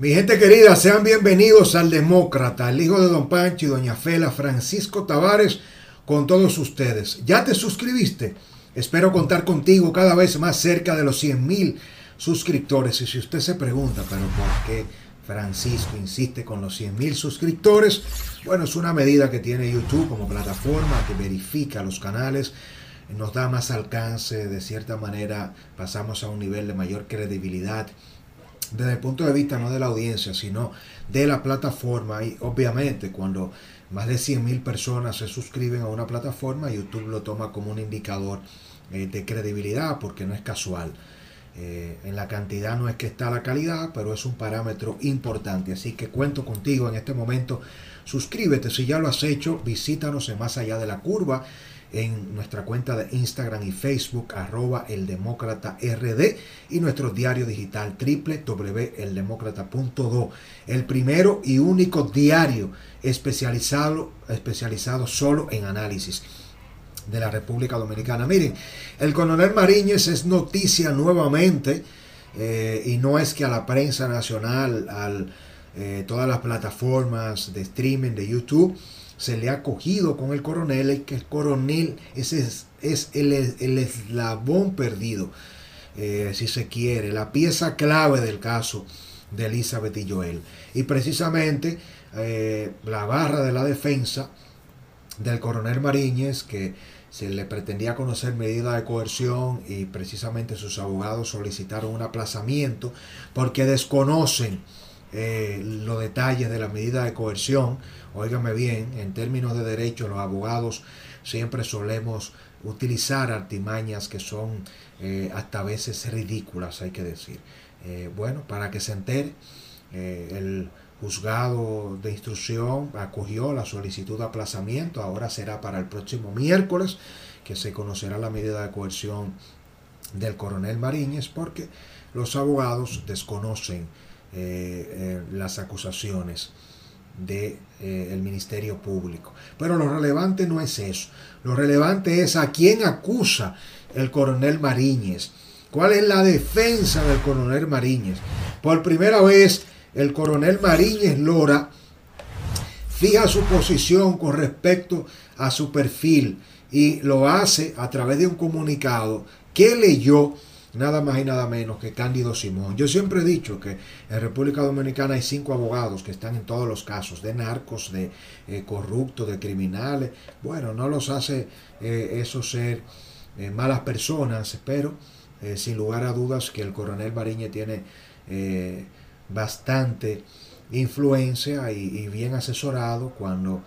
Mi gente querida, sean bienvenidos al Demócrata, el hijo de Don Pancho y Doña Fela, Francisco Tavares, con todos ustedes. ¿Ya te suscribiste? Espero contar contigo cada vez más cerca de los 100 mil suscriptores. Y si usted se pregunta, pero ¿por qué Francisco insiste con los 100 mil suscriptores? Bueno, es una medida que tiene YouTube como plataforma que verifica los canales nos da más alcance, de cierta manera pasamos a un nivel de mayor credibilidad desde el punto de vista no de la audiencia, sino de la plataforma. Y obviamente cuando más de 100.000 personas se suscriben a una plataforma, YouTube lo toma como un indicador eh, de credibilidad porque no es casual. Eh, en la cantidad no es que está la calidad, pero es un parámetro importante. Así que cuento contigo en este momento. Suscríbete si ya lo has hecho, visítanos en Más Allá de la Curva en nuestra cuenta de Instagram y Facebook, arroba el demócrata RD y nuestro diario digital www.eldemócrata.do, el primero y único diario especializado, especializado solo en análisis de la República Dominicana. Miren, el coronel Mariñez es noticia nuevamente eh, y no es que a la prensa nacional, a eh, todas las plataformas de streaming de YouTube, se le ha cogido con el coronel y que el coronel es, es el, eslabón perdido, eh, si se quiere, la pieza clave del caso de Elizabeth y Joel. Y precisamente eh, la barra de la defensa del coronel Mariñez, que se le pretendía conocer medida de coerción y precisamente sus abogados solicitaron un aplazamiento porque desconocen eh, los detalles de la medida de coerción. Óigame bien, en términos de derecho, los abogados siempre solemos utilizar artimañas que son eh, hasta veces ridículas, hay que decir. Eh, bueno, para que se entere, el juzgado de instrucción acogió la solicitud de aplazamiento, ahora será para el próximo miércoles que se conocerá la medida de coerción del coronel Mariñez porque los abogados desconocen eh, eh, las acusaciones del de, eh, Ministerio Público. Pero lo relevante no es eso. Lo relevante es a quién acusa el coronel Mariñez. ¿Cuál es la defensa del coronel Mariñez? Por primera vez, el coronel Mariñez Lora fija su posición con respecto a su perfil y lo hace a través de un comunicado que leyó nada más y nada menos que Cándido Simón. Yo siempre he dicho que en República Dominicana hay cinco abogados que están en todos los casos, de narcos, de eh, corruptos, de criminales. Bueno, no los hace eh, eso ser eh, malas personas, pero sin lugar a dudas que el coronel Mariñe tiene bastante influencia y, bien asesorado cuando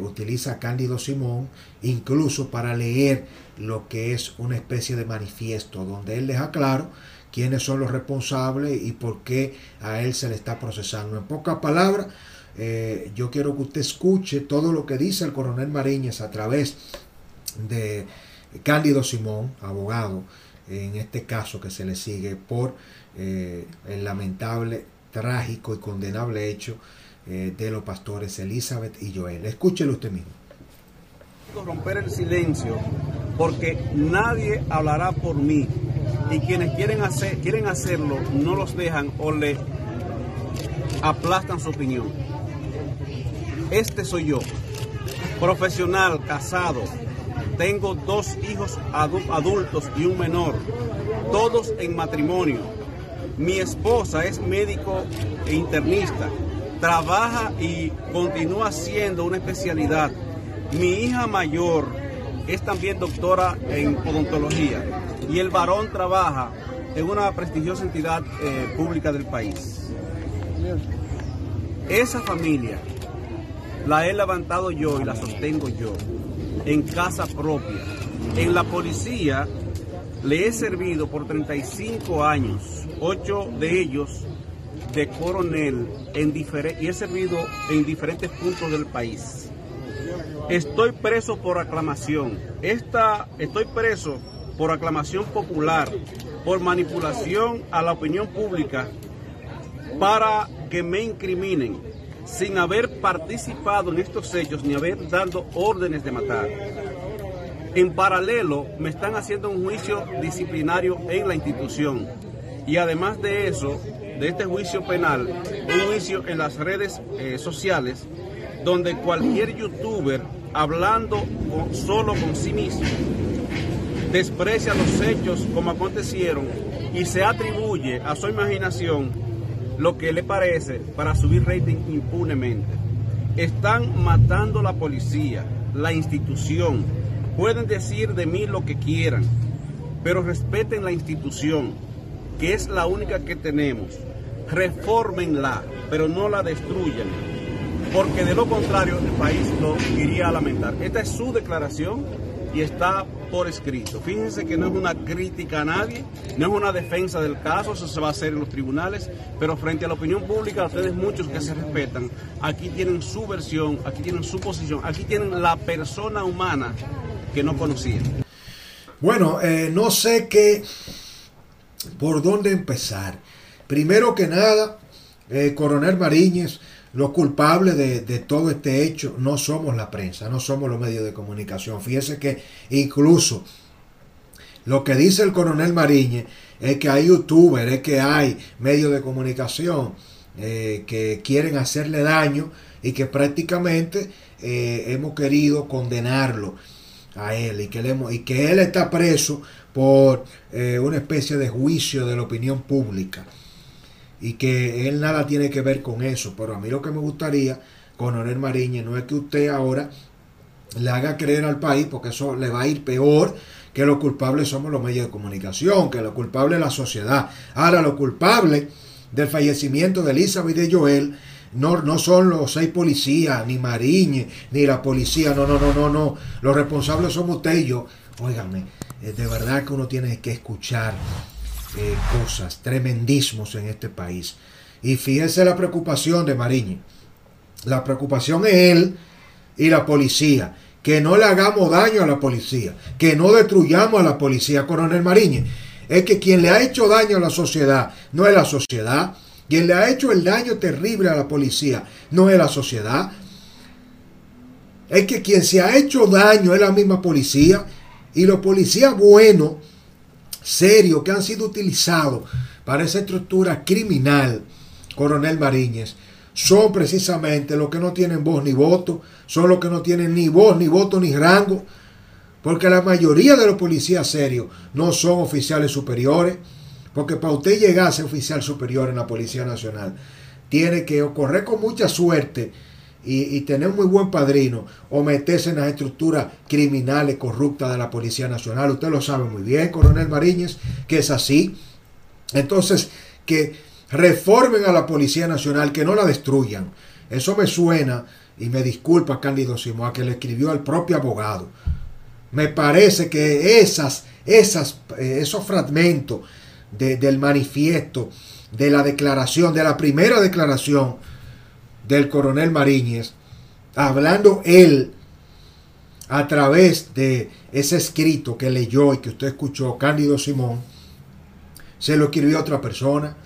utiliza a Cándido Simón, incluso para leer lo que es una especie de manifiesto donde él deja claro quiénes son los responsables y por qué a él se le está procesando. En pocas palabras, eh, yo quiero que usted escuche todo lo que dice el coronel Mariñez a través de Cándido Simón, abogado, en este caso que se le sigue por eh, el lamentable, trágico y condenable hecho eh, de los pastores Elizabeth y Joel. Escúchelo usted mismo romper el silencio porque nadie hablará por mí y quienes quieren, hacer, quieren hacerlo no los dejan o le aplastan su opinión. Este soy yo, profesional, casado, tengo dos hijos adultos y un menor, todos en matrimonio. Mi esposa es médico e internista, trabaja y continúa siendo una especialidad mi hija mayor es también doctora en odontología y el varón trabaja en una prestigiosa entidad eh, pública del país. Esa familia la he levantado yo y la sostengo yo en casa propia. En la policía le he servido por 35 años, ocho de ellos de coronel en y he servido en diferentes puntos del país. Estoy preso por aclamación. Esta, estoy preso por aclamación popular, por manipulación a la opinión pública para que me incriminen sin haber participado en estos hechos ni haber dado órdenes de matar. En paralelo, me están haciendo un juicio disciplinario en la institución Y además de eso, de este juicio penal, un juicio en las redes eh, sociales, donde cualquier youtuber, hablando solo con sí mismo, desprecia los hechos como acontecieron y se atribuye a su imaginación lo que le parece para subir rating impunemente. Están matando la policía, la institución. Pueden decir de mí lo que quieran, pero respeten la institución, que es la única que tenemos. Reformenla, pero no la destruyan, porque de lo contrario el país lo iría a lamentar. Esta es su declaración y está por escrito. Fíjense que no es una crítica a nadie, no es una defensa del caso, eso se va a hacer en los tribunales, pero frente a la opinión pública, ustedes muchos que se respetan, aquí tienen su versión, aquí tienen su posición, aquí tienen la persona humana que no conocían. Bueno, eh, no sé qué, por dónde empezar. Primero que nada, eh, Coronel Mariñez, los culpables de, todo este hecho no somos la prensa, no somos los medios de comunicación. Fíjese que incluso lo que dice el coronel Mariñez es que hay youtubers, es que hay medios de comunicación eh, que quieren hacerle daño y que prácticamente eh, hemos querido condenarlo a él y que, y que él está preso por una especie de juicio de la opinión pública y que él nada tiene que ver con eso. Pero a mí lo que me gustaría, con Coronel Mariñez, no es que usted ahora le haga creer al país, porque eso le va a ir peor, que los culpables somos los medios de comunicación, que los culpables es la sociedad. Ahora, los culpables del fallecimiento de Elizabeth y de Joel no, no son los seis policías, ni Mariñez, ni la policía, no, no, no, no, no. Los responsables somos usted y yo. Óigame, eh, de verdad que uno tiene que escuchar cosas, tremendismos en este país. Y fíjense la preocupación de Mariñez. La preocupación es él y la policía. Que no le hagamos daño a la policía. Que no destruyamos a la policía, coronel Mariñez. Es que quien le ha hecho daño a la sociedad no es la sociedad. Quien le ha hecho el daño terrible a la policía no es la sociedad. Es que quien se ha hecho daño es la misma policía. Y los policías buenos serios que han sido utilizados para esa estructura criminal, coronel Mariñez, son precisamente los que no tienen voz ni voto, son los que no tienen ni voz, ni voto, ni rango, porque la mayoría de los policías serios no son oficiales superiores, porque para usted llegar a ser oficial superior en la Policía Nacional, tiene que correr con mucha suerte y, tener un muy buen padrino o meterse en las estructuras criminales corruptas de la Policía Nacional. Usted lo sabe muy bien, coronel Mariñez, que es así. Entonces, que reformen a la Policía Nacional, que no la destruyan. Eso me suena, y me disculpa Cándido Simón, que le escribió al propio abogado. Me parece que esas, esas, eh, esos fragmentos del manifiesto, de la declaración, de la primera declaración, del coronel Mariñez, hablando él a través de ese escrito que leyó y que usted escuchó, Cándido Simón, se lo escribió a otra persona,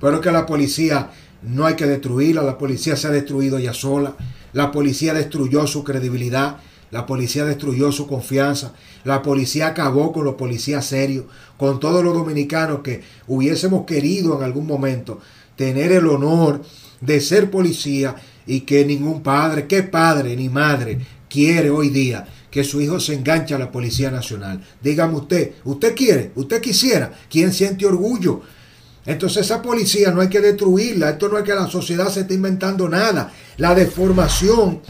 pero que la policía no hay que destruirla, la policía se ha destruido ya sola, la policía destruyó su credibilidad, la policía destruyó su confianza, la policía acabó con los policías serios, con todos los dominicanos que hubiésemos querido en algún momento tener el honor de ser policía y que ningún padre, qué padre ni madre quiere hoy día que su hijo se enganche a la Policía Nacional. Dígame usted, ¿usted quiere? ¿Usted quisiera? ¿Quién siente orgullo? Entonces esa policía no hay que destruirla. Esto no es que la sociedad se esté inventando nada. La deformación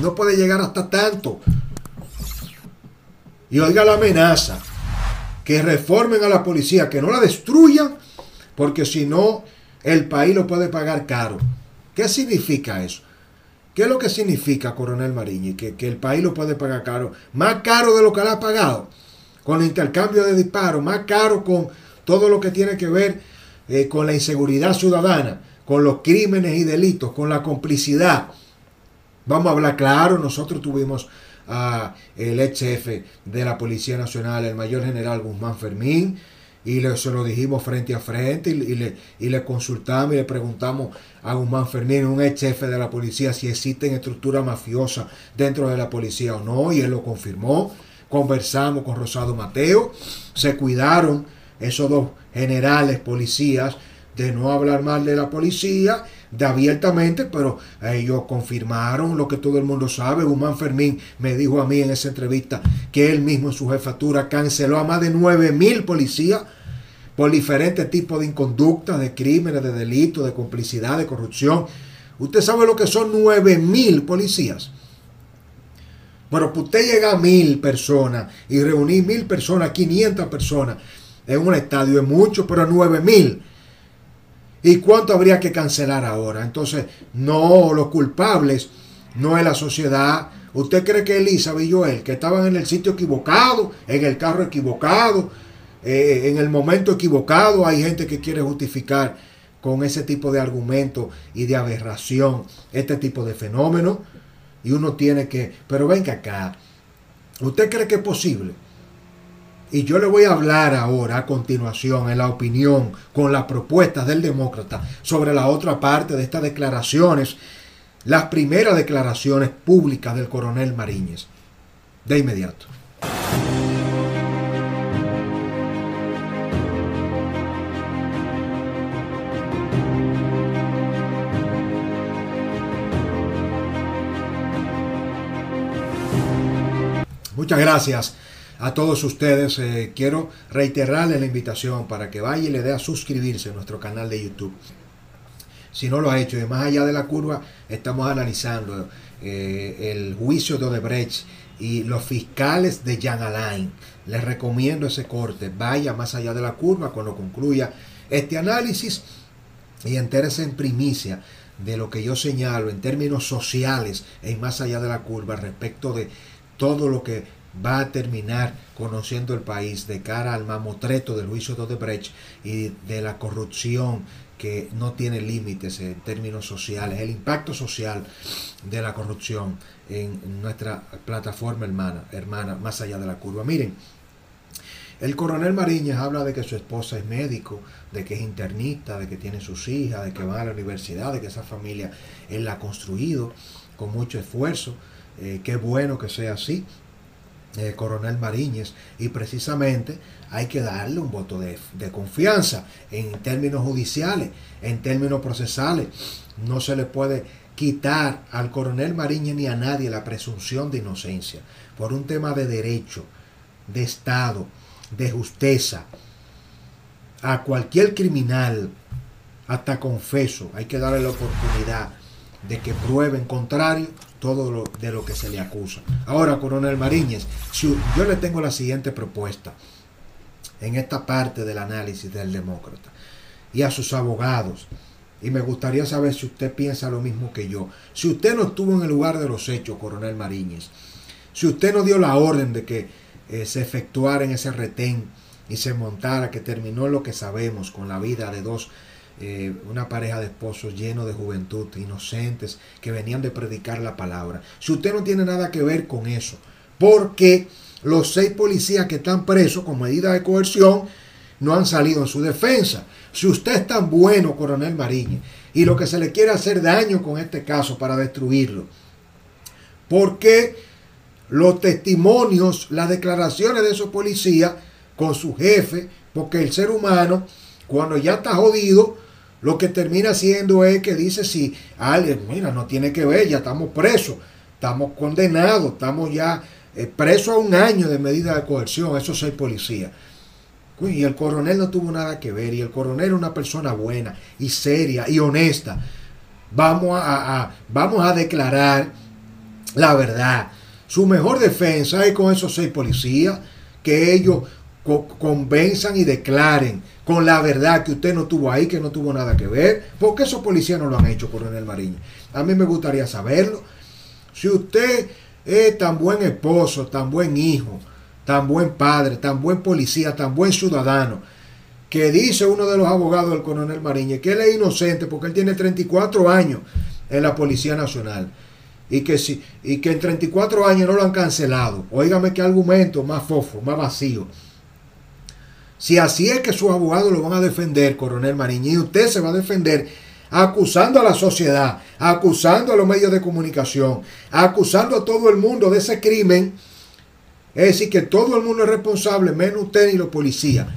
no puede llegar hasta tanto. Y oiga la amenaza. Que reformen a la policía, que no la destruyan, porque si no, el país lo puede pagar caro. ¿Qué significa eso? ¿Qué es lo que significa, coronel Mariñi? Que, que el país lo puede pagar caro. Más caro de lo que le ha pagado. Con el intercambio de disparos. Más caro con todo lo que tiene que ver eh, con la inseguridad ciudadana. Con los crímenes y delitos. Con la complicidad. Vamos a hablar claro. Nosotros tuvimos a el ex jefe de la Policía Nacional, el mayor general Guzmán Fermín y le, se lo dijimos frente a frente y, le, y le consultamos y le preguntamos a Guzmán Fermín, un ex jefe de la policía, si existen estructuras mafiosas dentro de la policía o no, y él lo confirmó. Conversamos con Rosado Mateo, se cuidaron esos dos generales policías de no hablar mal de la policía, de abiertamente, pero ellos confirmaron lo que todo el mundo sabe. Humán Fermín me dijo a mí en esa entrevista que él mismo en su jefatura canceló a más de 9 mil policías por diferentes tipos de inconductas, de crímenes, de delitos, de complicidad, de corrupción. Usted sabe lo que son 9 mil policías. Bueno, pues usted llega a mil personas y reunir mil personas, 500 personas en un estadio es mucho, pero 9 mil. ¿Y cuánto habría que cancelar ahora? Entonces, no, los culpables no es la sociedad. ¿Usted cree que Elisa y Joel, que estaban en el sitio equivocado, en el carro equivocado, eh, en el momento equivocado, hay gente que quiere justificar con ese tipo de argumento y de aberración este tipo de fenómeno? Y uno tiene que, pero venga acá, ¿usted cree que es posible? Y yo le voy a hablar ahora a continuación en la opinión con las propuestas del demócrata sobre la otra parte de estas declaraciones, las primeras declaraciones públicas del coronel Mariñez. De inmediato. Muchas gracias a todos ustedes. Eh, quiero reiterarle la invitación para que vaya y le dé a suscribirse a nuestro canal de YouTube. Si no lo ha hecho, y más allá de la curva, estamos analizando eh, el juicio de Odebrecht y los fiscales de Jan Alain. Les recomiendo ese corte. Vaya más allá de la curva cuando concluya este análisis y entérese en primicia de lo que yo señalo en términos sociales y más allá de la curva respecto de todo lo que va a terminar conociendo el país de cara al mamotreto del juicio de Odebrecht y de la corrupción que no tiene límites en términos sociales, el impacto social de la corrupción en nuestra plataforma hermana, hermana más allá de la curva. Miren, el coronel Mariñas habla de que su esposa es médico, de que es internista, de que tiene sus hijas, de que va a la universidad, de que esa familia él la ha construido con mucho esfuerzo eh, qué bueno que sea así, eh, coronel Mariñez, y precisamente hay que darle un voto de, confianza en términos judiciales, en términos procesales. No se le puede quitar al coronel Mariñez ni a nadie la presunción de inocencia por un tema de derecho, de Estado, de justicia. A cualquier criminal, hasta confeso, hay que darle la oportunidad de que pruebe en contrario todo lo, de lo que se le acusa. Ahora, coronel Mariñez, yo le tengo la siguiente propuesta en esta parte del análisis del demócrata y a sus abogados. Y me gustaría saber si usted piensa lo mismo que yo. Si usted no estuvo en el lugar de los hechos, coronel Mariñez, si usted no dio la orden de que eh, se efectuara en ese retén y se montara, que terminó lo que sabemos con la vida de dos eh, una pareja de esposos llenos de juventud, inocentes, que venían de predicar la palabra. Si usted no tiene nada que ver con eso, porque los seis policías que están presos con medida de coerción no han salido en su defensa. Si usted es tan bueno, coronel Mariñez, y lo que se le quiere hacer daño con este caso para destruirlo, porque los testimonios, las declaraciones de esos policías con su jefe, porque el ser humano, cuando ya está jodido, lo que termina siendo es que dice si alguien, mira, no tiene que ver, ya estamos presos, estamos condenados, estamos ya eh, presos a un año de medida de coerción, esos seis policías. Y el coronel no tuvo nada que ver, y el coronel es una persona buena y seria y honesta. Vamos a, vamos a declarar la verdad. Su mejor defensa es con esos seis policías, que ellos convenzan y declaren con la verdad que usted no tuvo ahí, que no tuvo nada que ver. porque esos policías no lo han hecho, coronel Mariño? A mí me gustaría saberlo. Si usted es tan buen esposo, tan buen hijo, tan buen padre, tan buen policía, tan buen ciudadano, que dice uno de los abogados del coronel Mariñez que él es inocente porque él tiene 34 años en la Policía Nacional y que, si, y que en 34 años no lo han cancelado. Óigame qué argumento más fofo, más vacío. Si así es que sus abogados lo van a defender, coronel Mariñez, usted se va a defender acusando a la sociedad, acusando a los medios de comunicación, acusando a todo el mundo de ese crimen. Es decir, que todo el mundo es responsable, menos usted y los policías.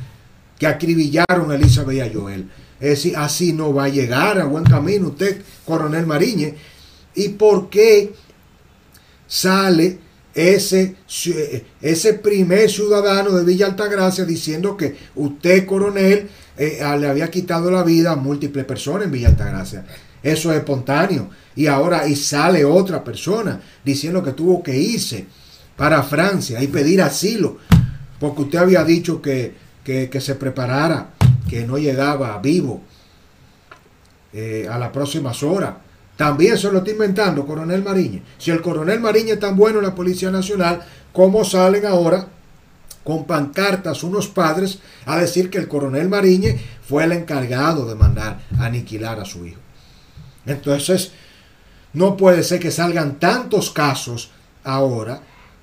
que acribillaron a Elizabeth y a Joel. Es decir, así no va a llegar a buen camino usted, coronel Mariñez. ¿Y por qué sale ese, ese primer ciudadano de Villa Altagracia diciendo que usted, coronel, eh, le había quitado la vida a múltiples personas en Villa Altagracia? Eso es espontáneo. Y ahora y sale otra persona diciendo que tuvo que irse para Francia y pedir asilo, porque usted había dicho que, que, se preparara, que no llegaba vivo eh, a las próximas horas. También se lo está inventando Coronel Mariñez. Si el Coronel Mariñez es tan bueno en la Policía Nacional, ¿cómo salen ahora con pancartas unos padres a decir que el Coronel Mariñez fue el encargado de mandar aniquilar a su hijo? Entonces, no puede ser que salgan tantos casos ahora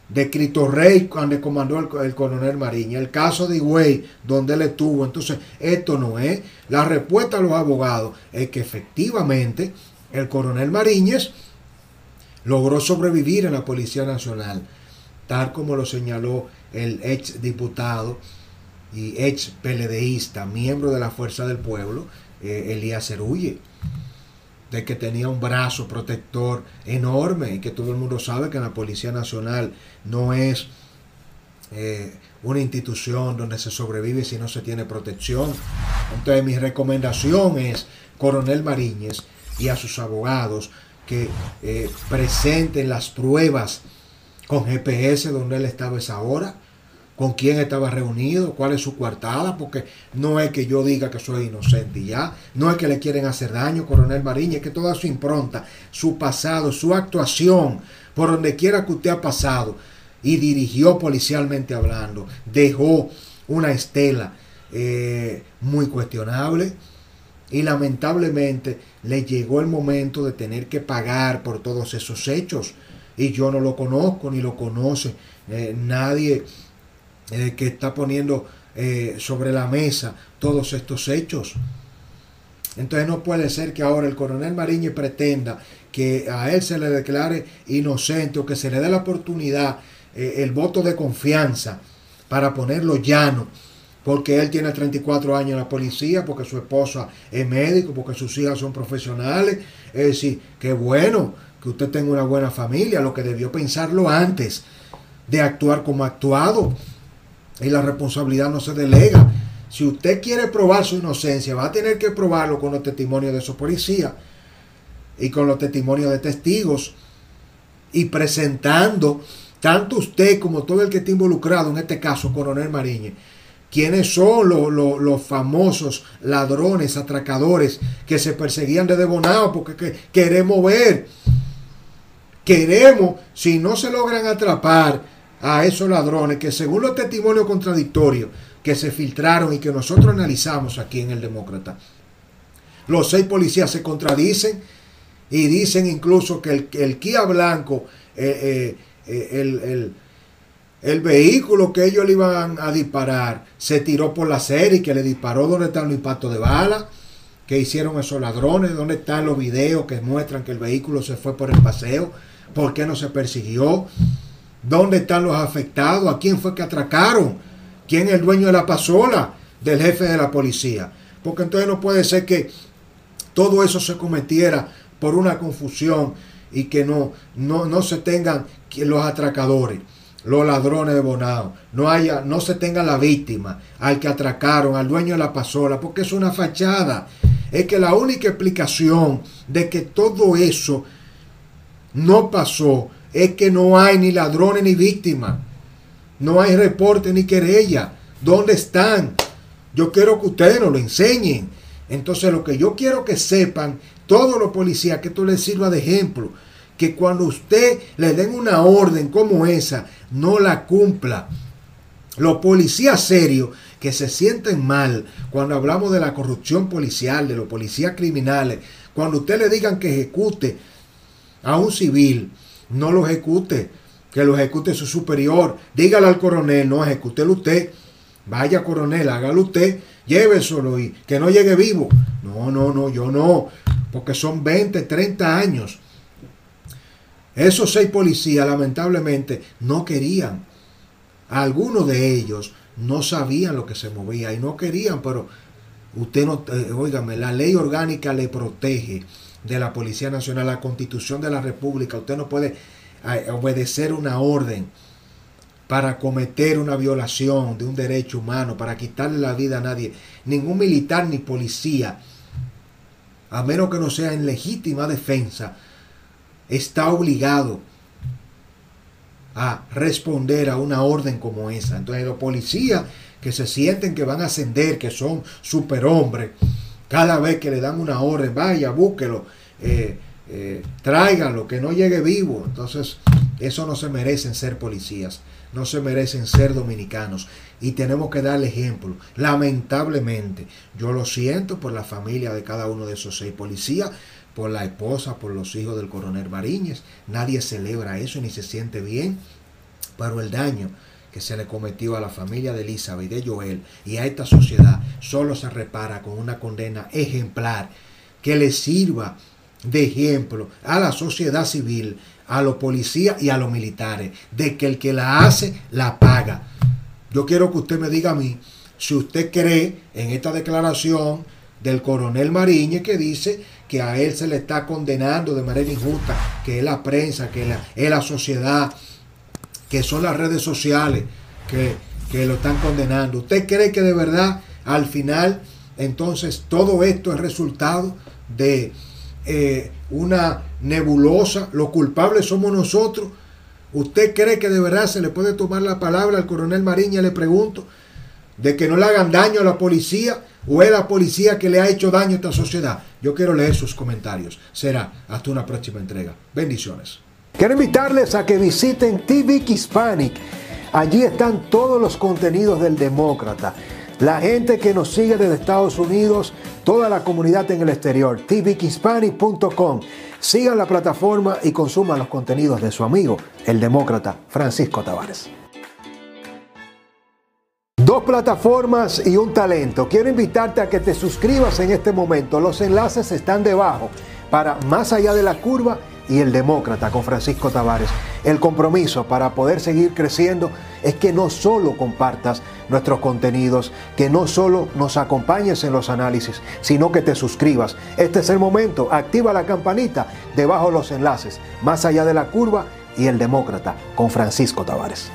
de Cristo Rey cuando comandó el, coronel Mariña, el caso de Higüey donde él estuvo. Entonces, esto no es. La respuesta a los abogados es que efectivamente el coronel Mariñez logró sobrevivir en la Policía Nacional, tal como lo señaló el ex diputado y ex peledeísta, miembro de la Fuerza del Pueblo, eh, Elías Cerulle de que tenía un brazo protector enorme y que todo el mundo sabe que la Policía Nacional no es eh, una institución donde se sobrevive si no se tiene protección. Entonces mi recomendación es, coronel Mariñez y a sus abogados, que eh, presenten las pruebas con GPS donde él estaba esa hora con quién estaba reunido, cuál es su coartada, porque no es que yo diga que soy inocente ya, no es que le quieren hacer daño, coronel Mariña, es que toda su impronta, su pasado, su actuación, por donde quiera que usted ha pasado y dirigió policialmente hablando, dejó una estela eh, muy cuestionable y lamentablemente le llegó el momento de tener que pagar por todos esos hechos y yo no lo conozco ni lo conoce eh, nadie eh, que está poniendo eh, sobre la mesa todos estos hechos. Entonces no puede ser que ahora el coronel Mariñez pretenda que a él se le declare inocente o que se le dé la oportunidad, el voto de confianza para ponerlo llano, porque él tiene 34 años en la policía, porque su esposa es médico, porque sus hijas son profesionales. Es decir, qué bueno que usted tenga una buena familia, lo que debió pensarlo antes de actuar como actuado y la responsabilidad no se delega. Si usted quiere probar su inocencia, va a tener que probarlo con los testimonios de su policía y con los testimonios de testigos y presentando tanto usted como todo el que está involucrado, en este caso, coronel Mariñez, quiénes son los, famosos ladrones, atracadores que se perseguían de Bonao, porque queremos ver, queremos, si no se logran atrapar, a esos ladrones que según los testimonios contradictorios que se filtraron y que nosotros analizamos aquí en el Demócrata, los seis policías se contradicen y dicen incluso que el, el Kia blanco, eh, eh, eh, el, vehículo que ellos le iban a disparar, se tiró por la serie y que le disparó donde están los impactos de bala, que hicieron esos ladrones, dónde están los videos que muestran que el vehículo se fue por el paseo, por qué no se persiguió. ¿Dónde están los afectados? ¿A quién fue que atracaron? ¿Quién es el dueño de la pasola? Del jefe de la policía. Porque entonces no puede ser que todo eso se cometiera por una confusión y que no, no, no se tengan los atracadores, los ladrones de Bonao, no haya, no se tenga la víctima, al que atracaron, al dueño de la pasola, porque es una fachada. Es que la única explicación de que todo eso no pasó es que no hay ni ladrones ni víctimas. No hay reporte ni querella. ¿Dónde están? Yo quiero que ustedes nos lo enseñen. Entonces lo que yo quiero que sepan, todos los policías, que esto les sirva de ejemplo, que cuando usted le den una orden como esa, no la cumpla. Los policías serios que se sienten mal cuando hablamos de la corrupción policial, de los policías criminales, cuando usted le digan que ejecute a un civil, no lo ejecute, que lo ejecute su superior. Dígale al coronel, no, ejecútelo usted. Vaya coronel, hágalo usted, lléveselo y que no llegue vivo. No, no, no, yo no, porque son 20, 30 años. Esos seis policías lamentablemente no querían. Algunos de ellos no sabían lo que se movía y no querían, pero usted no, eh, la ley orgánica le protege de la Policía Nacional, la Constitución de la República, usted no puede eh, obedecer una orden para cometer una violación de un derecho humano, para quitarle la vida a nadie, ningún militar ni policía, a menos que no sea en legítima defensa, está obligado a responder a una orden como esa. Entonces los policías que se sienten que van a ascender, que son superhombres, cada vez que le dan una orden, vaya, búsquelo, eh, eh, que no llegue vivo. Entonces, eso no se merecen ser policías, no se merecen ser dominicanos. Y tenemos que darle ejemplo. Lamentablemente, yo lo siento por la familia de cada uno de esos seis policías, por la esposa, por los hijos del coronel Mariñez. Nadie celebra eso ni se siente bien, pero el daño que se le cometió a la familia de Elizabeth y de Joel y a esta sociedad solo se repara con una condena ejemplar que le sirva de ejemplo a la sociedad civil, a los policías y a los militares, de que el que la hace, la paga. Yo quiero que usted me diga a mí si usted cree en esta declaración del coronel Mariñez que dice que a él se le está condenando de manera injusta, que es la prensa, que es la sociedad, que son las redes sociales que, que lo están condenando. ¿Usted cree que de verdad al final entonces todo esto es resultado de eh, una nebulosa? ¿Los culpables somos nosotros? ¿Usted cree que de verdad se le puede tomar la palabra al coronel Mariña? Le pregunto, de que no le hagan daño a la policía o es la policía que le ha hecho daño a esta sociedad. Yo quiero leer sus comentarios. Será hasta una próxima entrega. Bendiciones. Quiero invitarles a que visiten TV Hispanic. Allí están todos los contenidos del Demócrata. La gente que nos sigue desde Estados Unidos, toda la comunidad en el exterior, tvhispanic.com. Sigan la plataforma y consuman los contenidos de su amigo, el demócrata Francisco Tavares. Dos plataformas y un talento. Quiero invitarte a que te suscribas en este momento. Los enlaces están debajo para Más allá de la curva y el demócrata con Francisco Tavares. El compromiso para poder seguir creciendo es que no solo compartas nuestros contenidos, que no solo nos acompañes en los análisis, sino que te suscribas. Este es el momento. Activa la campanita debajo los enlaces. Más allá de la curva y el demócrata con Francisco Tavares.